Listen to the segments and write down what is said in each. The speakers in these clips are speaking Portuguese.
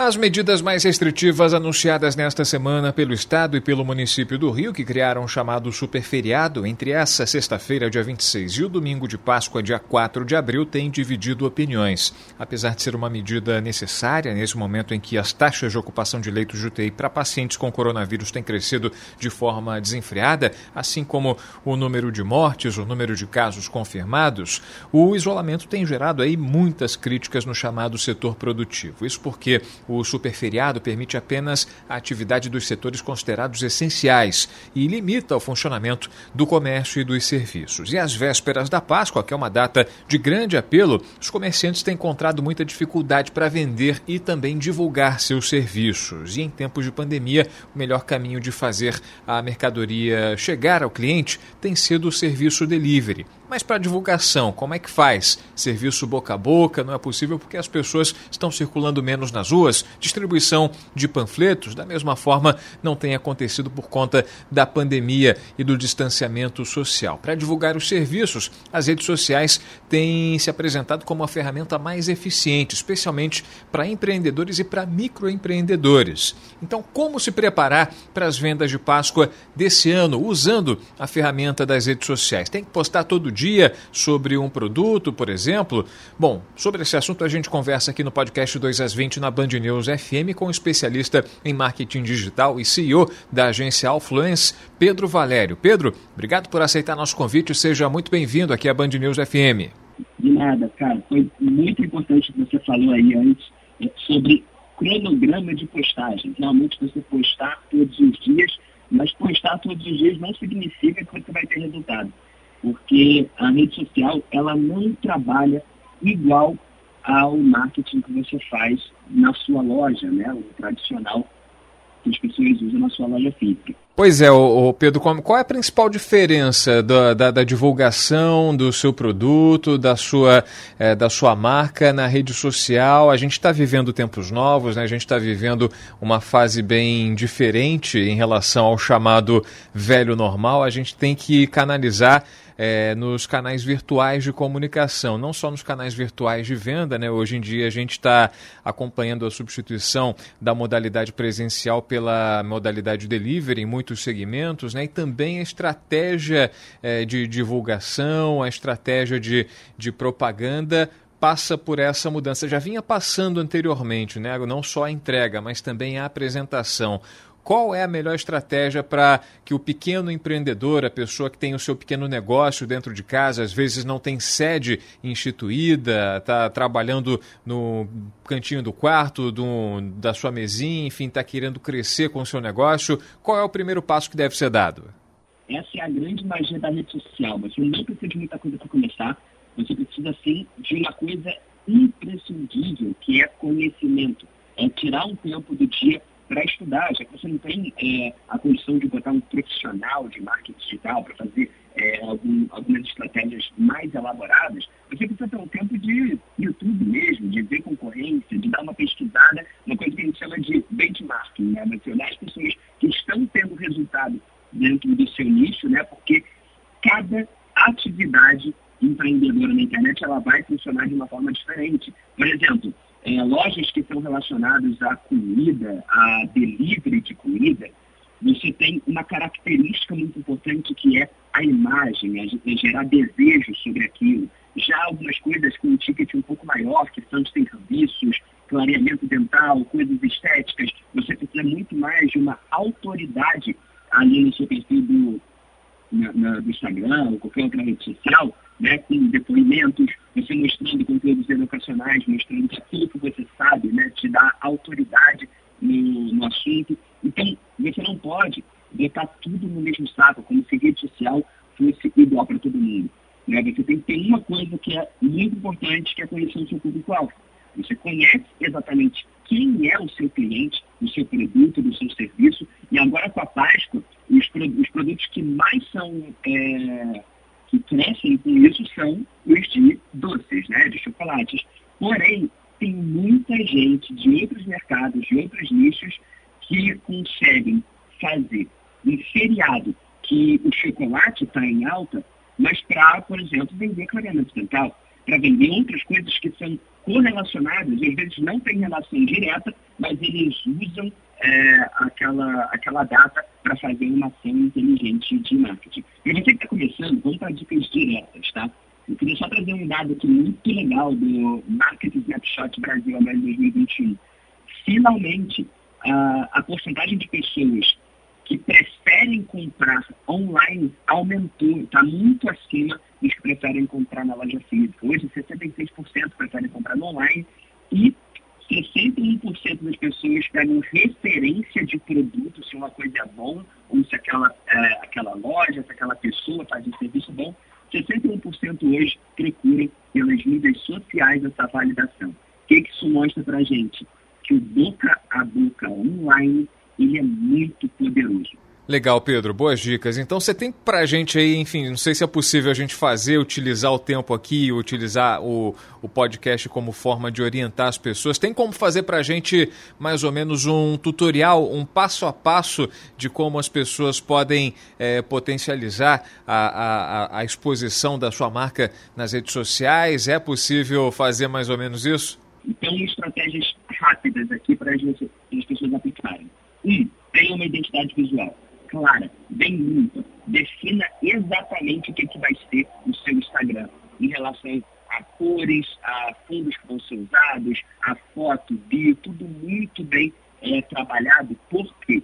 As medidas mais restritivas anunciadas nesta semana pelo Estado e pelo município do Rio, que criaram o chamado superferiado entre essa sexta-feira, dia 26, e o domingo de Páscoa, dia 4 de abril, têm dividido opiniões. Apesar de ser uma medida necessária nesse momento em que as taxas de ocupação de leitos de UTI para pacientes com coronavírus têm crescido de forma desenfreada, assim como o número de mortes, o número de casos confirmados, o isolamento tem gerado aí muitas críticas no chamado setor produtivo. Isso porque o superferiado permite apenas a atividade dos setores considerados essenciais e limita o funcionamento do comércio e dos serviços. E às vésperas da Páscoa, que é uma data de grande apelo, os comerciantes têm encontrado muita dificuldade para vender e também divulgar seus serviços. E em tempos de pandemia, o melhor caminho de fazer a mercadoria chegar ao cliente tem sido o serviço delivery. Mas para divulgação, como é que faz? Serviço boca a boca não é possível porque as pessoas estão circulando menos nas ruas. Distribuição de panfletos, da mesma forma, não tem acontecido por conta da pandemia e do distanciamento social. Para divulgar os serviços, as redes sociais têm se apresentado como a ferramenta mais eficiente, especialmente para empreendedores e para microempreendedores. Então, como se preparar para as vendas de Páscoa desse ano usando a ferramenta das redes sociais? Tem que postar todo dia sobre um produto, por exemplo? Bom, sobre esse assunto a gente conversa aqui no podcast 2 às 20 na Band News FM com o especialista em marketing digital e CEO da agência Alfluence, Pedro Valério. Pedro, obrigado por aceitar nosso convite. Seja muito bem-vindo aqui à Band News FM. De nada, cara. Foi muito importante o que você falou aí antes é, sobre cronograma de postagem. Realmente você postar todos os dias, mas postar todos os dias não significa que você vai ter resultado porque a rede social ela não trabalha igual ao marketing que você faz na sua loja, né, o tradicional que as pessoas usam na sua loja física. Pois é, o Pedro, qual é a principal diferença da, da, da divulgação do seu produto, da sua, é, da sua marca na rede social? A gente está vivendo tempos novos, né? a gente está vivendo uma fase bem diferente em relação ao chamado velho normal. A gente tem que canalizar é, nos canais virtuais de comunicação, não só nos canais virtuais de venda. Né? Hoje em dia a gente está acompanhando a substituição da modalidade presencial pela modalidade delivery em muitos segmentos, né? e também a estratégia é, de divulgação, a estratégia de, de propaganda passa por essa mudança. Já vinha passando anteriormente, né? não só a entrega, mas também a apresentação qual é a melhor estratégia para que o pequeno empreendedor, a pessoa que tem o seu pequeno negócio dentro de casa, às vezes não tem sede instituída, está trabalhando no cantinho do quarto, do, da sua mesinha, enfim, está querendo crescer com o seu negócio, qual é o primeiro passo que deve ser dado? Essa é a grande magia da rede social. Você não precisa de muita coisa para começar, você precisa sim de uma coisa imprescindível, que é conhecimento. É tirar um tempo do dia para estudar, já que você não tem é, a condição de botar um profissional de marketing digital para fazer é, algum, algumas estratégias mais elaboradas, você precisa ter um tempo de YouTube mesmo, de ver concorrência, de dar uma pesquisada, uma coisa que a gente chama de benchmarking, né? Você olhar as pessoas que estão tendo resultado dentro do seu nicho, né? Porque cada atividade empreendedora na internet ela vai funcionar de uma forma diferente. Por exemplo, relacionadas à comida, a delivery de comida, você tem uma característica muito importante que é a imagem, é gerar desejo sobre aquilo. Já algumas coisas com um ticket um pouco maior, que são serviços, clareamento dental, coisas estéticas, você precisa muito mais de uma autoridade ali no seu perfil do, na, na, do Instagram ou qualquer outra rede social, né, com depoimentos, você mostrando conteúdos educacionais, mostrando aquilo que você sabe, né, te dá autoridade no, no assunto. Então, você não pode botar tudo no mesmo saco, como se rede social fosse igual para todo mundo. Né? Você tem que ter uma coisa que é muito importante, que é conhecer o seu público-alvo. Você conhece exatamente quem é o seu cliente, o seu produto, do seu serviço, e agora com a Páscoa, os, os produtos que que crescem né, assim, com isso são os de doces, né, de chocolates. Porém, tem muita gente de outros mercados, de outros nichos, que conseguem fazer um feriado que o chocolate está em alta, mas para, por exemplo, vender clareamento dental, para vender outras coisas que são correlacionadas, e às vezes não tem relação direta, mas eles usam é, aquela, aquela data para fazer uma ação inteligente de marketing. E você começando, vamos para dicas diretas, tá? Eu queria só trazer um dado aqui muito legal do Marketing Snapshot Brasil agora 2021. Finalmente, a, a porcentagem de pessoas que preferem comprar online aumentou, está muito acima dos que preferem comprar na loja física. Hoje, 66% preferem comprar online e 61% das pessoas pegam referência de produto, se uma coisa é bom, ou se aquela, é, aquela loja, se aquela pessoa faz um serviço bom. 61% hoje procuram pelas mídias sociais essa validação. O que, que isso mostra para a gente? Que o boca a boca online ele é muito poderoso. Legal, Pedro. Boas dicas. Então você tem para a gente aí, enfim, não sei se é possível a gente fazer, utilizar o tempo aqui, utilizar o, o podcast como forma de orientar as pessoas. Tem como fazer para a gente mais ou menos um tutorial, um passo a passo de como as pessoas podem é, potencializar a, a, a exposição da sua marca nas redes sociais? É possível fazer mais ou menos isso? Então, estratégias rápidas aqui para as pessoas aplicarem. Um, tenha uma identidade visual clara, bem limpa. Defina exatamente o que, que vai ser o seu Instagram em relação a cores, a fundos que vão ser usados, a foto, bio, tudo muito bem é, trabalhado. Porque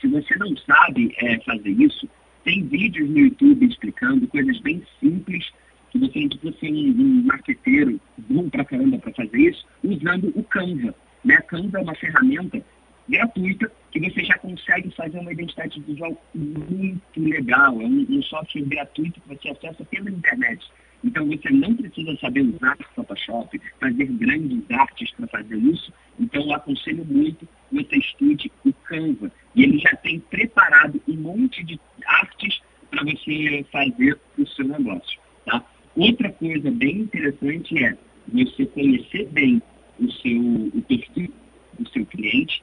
se você não sabe é, fazer isso, tem vídeos no YouTube explicando coisas bem simples que você não precisa ser um, um marqueteiro bom pra caramba para fazer isso, usando o Canva. Né? Canva é uma ferramenta gratuita que você já consegue fazer uma identidade visual muito legal. É um, um software gratuito que você acessa pela internet. Então você não precisa saber usar Photoshop, fazer grandes artes para fazer isso. Então eu aconselho muito que você estude o Canva. E ele já tem preparado um monte de artes para você fazer o seu negócio. Tá? Outra coisa bem interessante é você conhecer bem o seu o perfil do seu cliente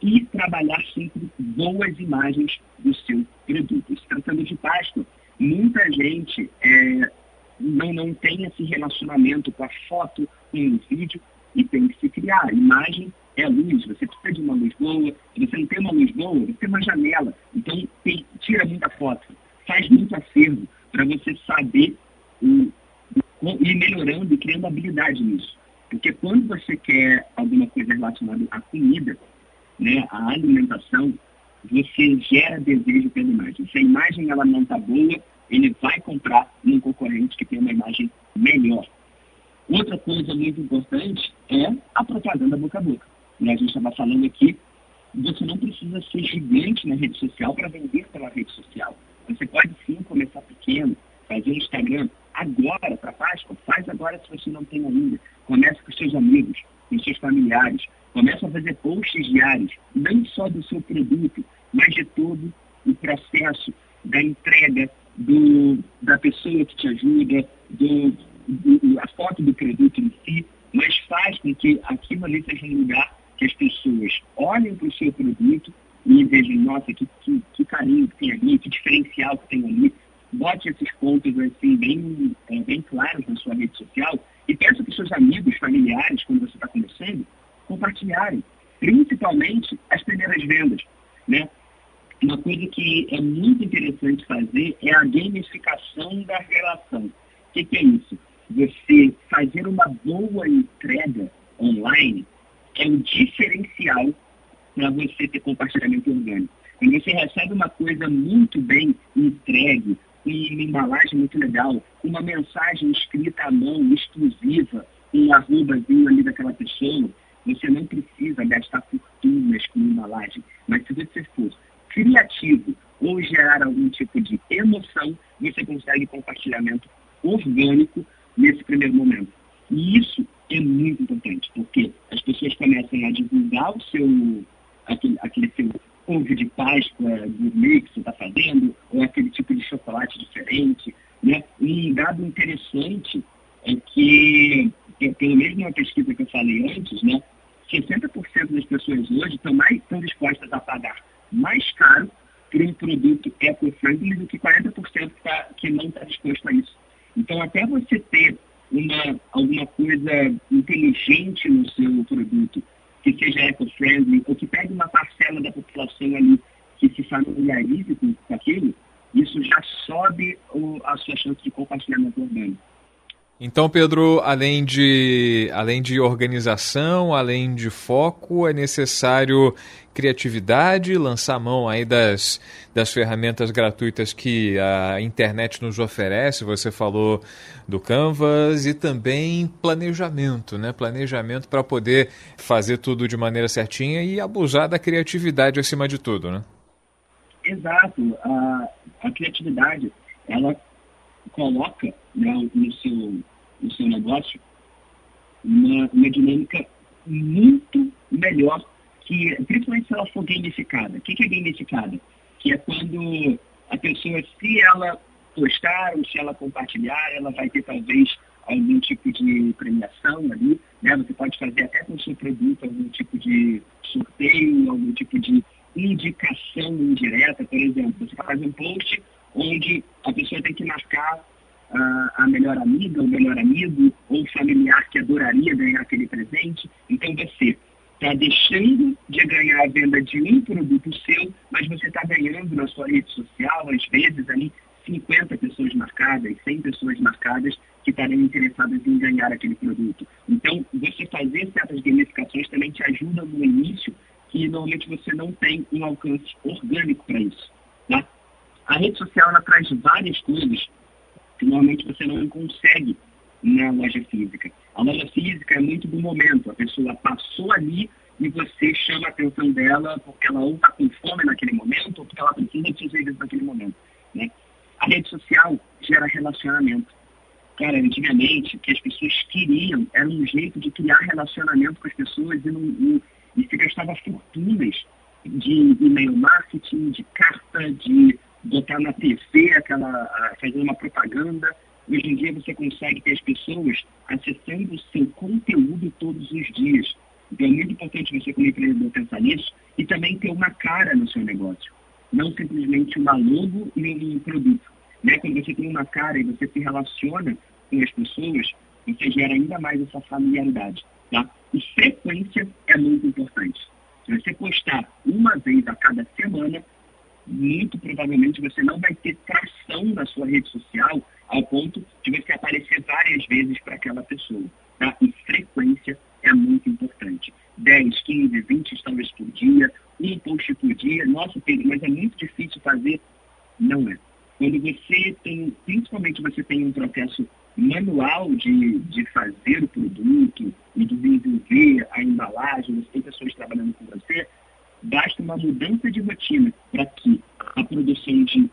e trabalhar sempre boas imagens do seu produto. Se tratando de Páscoa, muita gente é, não, não tem esse relacionamento com a foto, com o vídeo, e tem que se criar. Imagem é luz, você precisa de uma luz boa, se você não tem uma luz boa, você tem uma janela. Então, tem, tira muita foto, faz muito acervo para você saber o, o, ir melhorando e criando habilidade nisso. Porque quando você quer alguma coisa relacionada à comida, né, a alimentação, você gera desejo pela imagem. Se a imagem ela não está boa, ele vai comprar num concorrente que tem uma imagem melhor. Outra coisa muito importante é a propaganda boca a boca. E a gente estava falando aqui, você não precisa ser gigante na rede social para vender pela rede social. Você pode sim começar pequeno, fazer Instagram agora para Páscoa, faz agora se você não tem ainda. Comece com seus amigos, com seus familiares, Começa a fazer posts diários, não só do seu produto, mas de todo o processo da entrega, do, da pessoa que te ajuda, do, do, a foto do produto em si, mas faz com que aquilo ali seja um lugar que as pessoas olhem para o seu produto e vejam, nossa, que, que, que, carinho que tem ali, que diferencial que tem ali. Bote esses pontos assim bem, é, bem claros na sua rede social e peça os seus amigos, familiares, quando você está começando, compartilharem, principalmente as primeiras vendas. Né? Uma coisa que é muito interessante fazer é a gamificação da relação. O que, que é isso? Você fazer uma boa entrega online é o diferencial para você ter compartilhamento orgânico. Quando você recebe uma coisa muito bem entregue, com uma embalagem muito legal, uma mensagem escrita à mão, exclusiva, um arrobazinho ali daquela pessoa, você não precisa gastar fortunas com embalagem, mas se você for criativo ou gerar algum tipo de emoção, você consegue compartilhamento orgânico nesse primeiro momento. E isso é muito importante, porque as pessoas começam a divulgar o seu, aquele, aquele seu ovo de Páscoa gourmet que você está fazendo, ou aquele tipo de chocolate diferente. Né? Um dado interessante é que pelo mesmo uma pesquisa que eu falei antes, né, 60% das pessoas hoje estão, mais, estão dispostas a pagar mais caro por um produto eco-friendly do que 40% que, tá, que não está disposto a isso. Então, até você ter uma, alguma coisa inteligente no seu produto, que seja eco-friendly, ou que pegue uma parcela da população ali que se familiarize com, com aquilo, isso já sobe o, a sua chance de Então, Pedro, além de, além de organização, além de foco, é necessário criatividade, lançar mão aí das, das ferramentas gratuitas que a internet nos oferece. Você falou do Canvas e também planejamento, né? Planejamento para poder fazer tudo de maneira certinha e abusar da criatividade acima de tudo, né? Exato. A, a criatividade, ela coloca né, no, seu, no seu negócio uma, uma dinâmica muito melhor que, principalmente se ela for gamificada. O que, que é gamificada? Que é quando a pessoa, se ela postar ou se ela compartilhar, ela vai ter talvez algum tipo de premiação ali, né? Você pode fazer até com o seu produto algum tipo de sorteio, algum tipo de indicação indireta, por exemplo. Você faz um post onde a pessoa tem que marcar uh, a melhor amiga, o melhor amigo, ou familiar que adoraria ganhar aquele presente. Então você está deixando de ganhar a venda de um produto seu, mas você está ganhando na sua rede social, às vezes ali, 50 pessoas marcadas, 100 pessoas marcadas que estariam interessadas em ganhar aquele produto. Então, você fazer certas gamificações também te ajuda no início, que normalmente você não tem um alcance orgânico para isso. A rede social ela traz várias coisas que normalmente você não consegue na loja física. A loja física é muito do momento. A pessoa passou ali e você chama a atenção dela porque ela ou está com fome naquele momento ou porque ela precisa de serviço naquele momento. Né? A rede social gera relacionamento. Cara, antigamente, o que as pessoas queriam era um jeito de criar relacionamento com as pessoas e, não, e, e se gastava fortunas de e-mail marketing, de carta, de botar na TV, aquela, fazer uma propaganda. Hoje em dia você consegue ter as pessoas acessando o seu conteúdo todos os dias. Então é muito importante você, como empreendedor, pensar nisso e também ter uma cara no seu negócio. Não simplesmente uma logo e um produto. Né? Quando você tem uma cara e você se relaciona com as pessoas, você gera ainda mais essa familiaridade. Tá? E frequência é muito importante. Se você postar uma vez a cada semana, muito provavelmente você não vai ter tração na sua rede social ao ponto de você aparecer várias vezes para aquela pessoa. Tá? E frequência é muito importante. 10, 15, 20 stories por dia, um post por dia. Nossa, mas é muito difícil fazer. Não é. Quando você tem, principalmente você tem um processo manual de, de fazer o produto e de desenvolver a embalagem, você tem pessoas trabalhando com você, basta uma mudança de rotina para que a produção de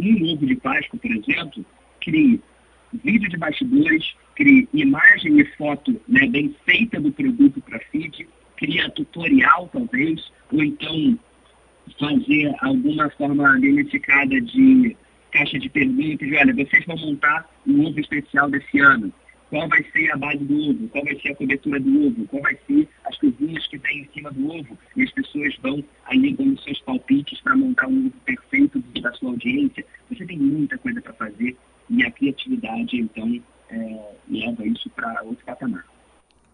um ovo de Páscoa, por exemplo, crie vídeo de bastidores, crie imagem e foto né, bem feita do produto para feed, cria tutorial talvez, ou então fazer alguma forma gamificada de caixa de perguntas, olha, vocês vão montar um ovo especial desse ano qual vai ser a base do ovo, qual vai ser a cobertura do ovo, qual vai ser as coisinhas que tem em cima do ovo. E as pessoas vão ali dando seus palpites para montar um ovo perfeito da sua audiência. Você tem muita coisa para fazer e a criatividade, então, é, leva isso para outro patamar.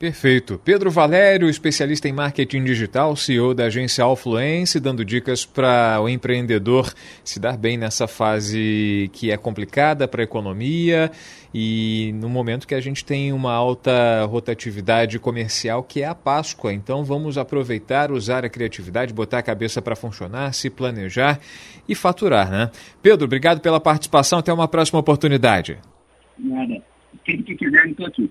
Perfeito. Pedro Valério, especialista em marketing digital, CEO da agência Alfluence, dando dicas para o empreendedor se dar bem nessa fase que é complicada para a economia e no momento que a gente tem uma alta rotatividade comercial, que é a Páscoa. Então vamos aproveitar, usar a criatividade, botar a cabeça para funcionar, se planejar e faturar, né? Pedro, obrigado pela participação. Até uma próxima oportunidade. Nada. Sempre que quiser, estou aqui.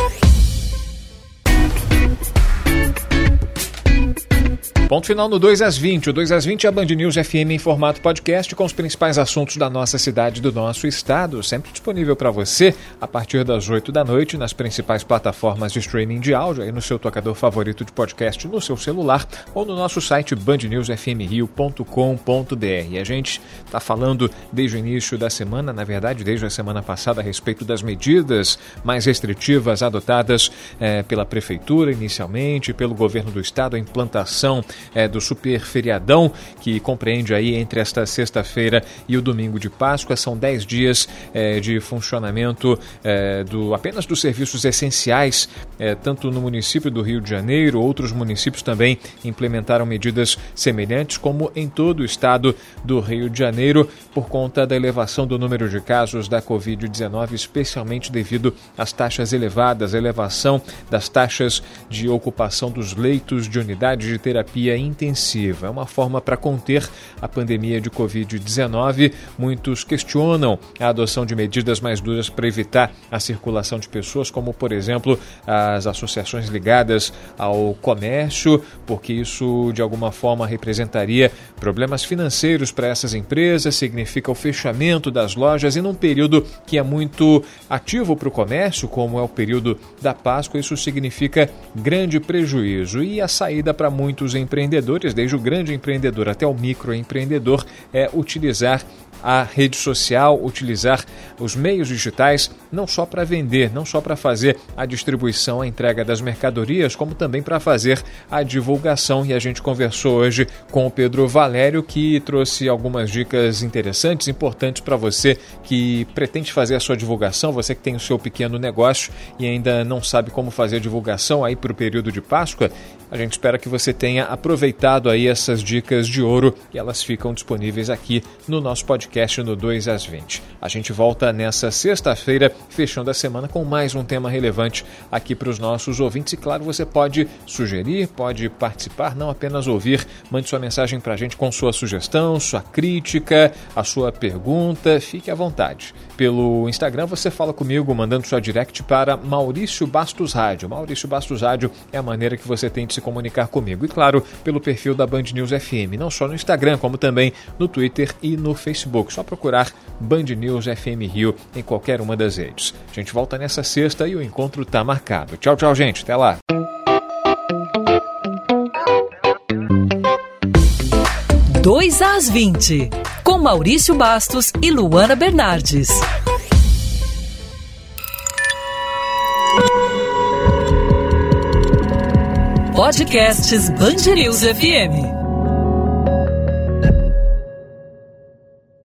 Ponto final no 2 às 20. O 2 às 20 é a Band News FM em formato podcast com os principais assuntos da nossa cidade e do nosso estado, sempre disponível para você a partir das 8 da noite nas principais plataformas de streaming de áudio, aí no seu tocador favorito de podcast no seu celular ou no nosso site bandnewsfmrio.com.br. A gente está falando desde o início da semana, na verdade, desde a semana passada, a respeito das medidas mais restritivas adotadas eh, pela Prefeitura inicialmente, pelo governo do estado, a implantação é, do super feriadão, que compreende aí entre esta sexta-feira e o domingo de Páscoa. São 10 dias é, de funcionamento é, do, apenas dos serviços essenciais, é, tanto no município do Rio de Janeiro, outros municípios também implementaram medidas semelhantes, como em todo o estado do Rio de Janeiro, por conta da elevação do número de casos da Covid-19, especialmente devido às taxas elevadas, elevação das taxas de ocupação dos leitos de unidades de terapia terapia intensiva. É uma forma para conter a pandemia de Covid-19. Muitos questionam a adoção de medidas mais duras para evitar a circulação de pessoas, como, por exemplo, as associações ligadas ao comércio, porque isso de alguma forma representaria problemas financeiros para essas empresas, significa o fechamento das lojas e num período que é muito ativo para o comércio, como é o período da Páscoa, isso significa grande prejuízo e a saída para muitos empreendedores empreendedores, desde o grande empreendedor até o microempreendedor, é utilizar a rede social, utilizar os meios digitais, não só para vender, não só para fazer a distribuição, a entrega das mercadorias, como também para fazer a divulgação. E a gente conversou hoje com o Pedro Valério, que trouxe algumas dicas interessantes, importantes para você que pretende fazer a sua divulgação, você que tem o seu pequeno negócio e ainda não sabe como fazer a divulgação aí para o período de Páscoa. A gente espera que você tenha aproveitado aí essas dicas de ouro e elas ficam disponíveis aqui no nosso podcast no 2 às 20. A gente volta nessa sexta-feira, fechando a semana com mais um tema relevante aqui para os nossos ouvintes. E claro, você pode sugerir, pode participar, não apenas ouvir. Mande sua mensagem para a gente com sua sugestão, sua crítica, a sua pergunta. Fique à vontade. Pelo Instagram você fala comigo mandando sua direct para Maurício Bastos Rádio. Maurício Bastos Rádio é a maneira que você tem de se comunicar comigo. E claro, pelo perfil da Band News FM, não só no Instagram, como também no Twitter e no Facebook. Só procurar Band News FM Rio em qualquer uma das redes. A gente volta nessa sexta e o encontro está marcado. Tchau, tchau, gente. Até lá. Dois às 20, com Maurício Bastos e Luana Bernardes. Podcasts Bangerils FM.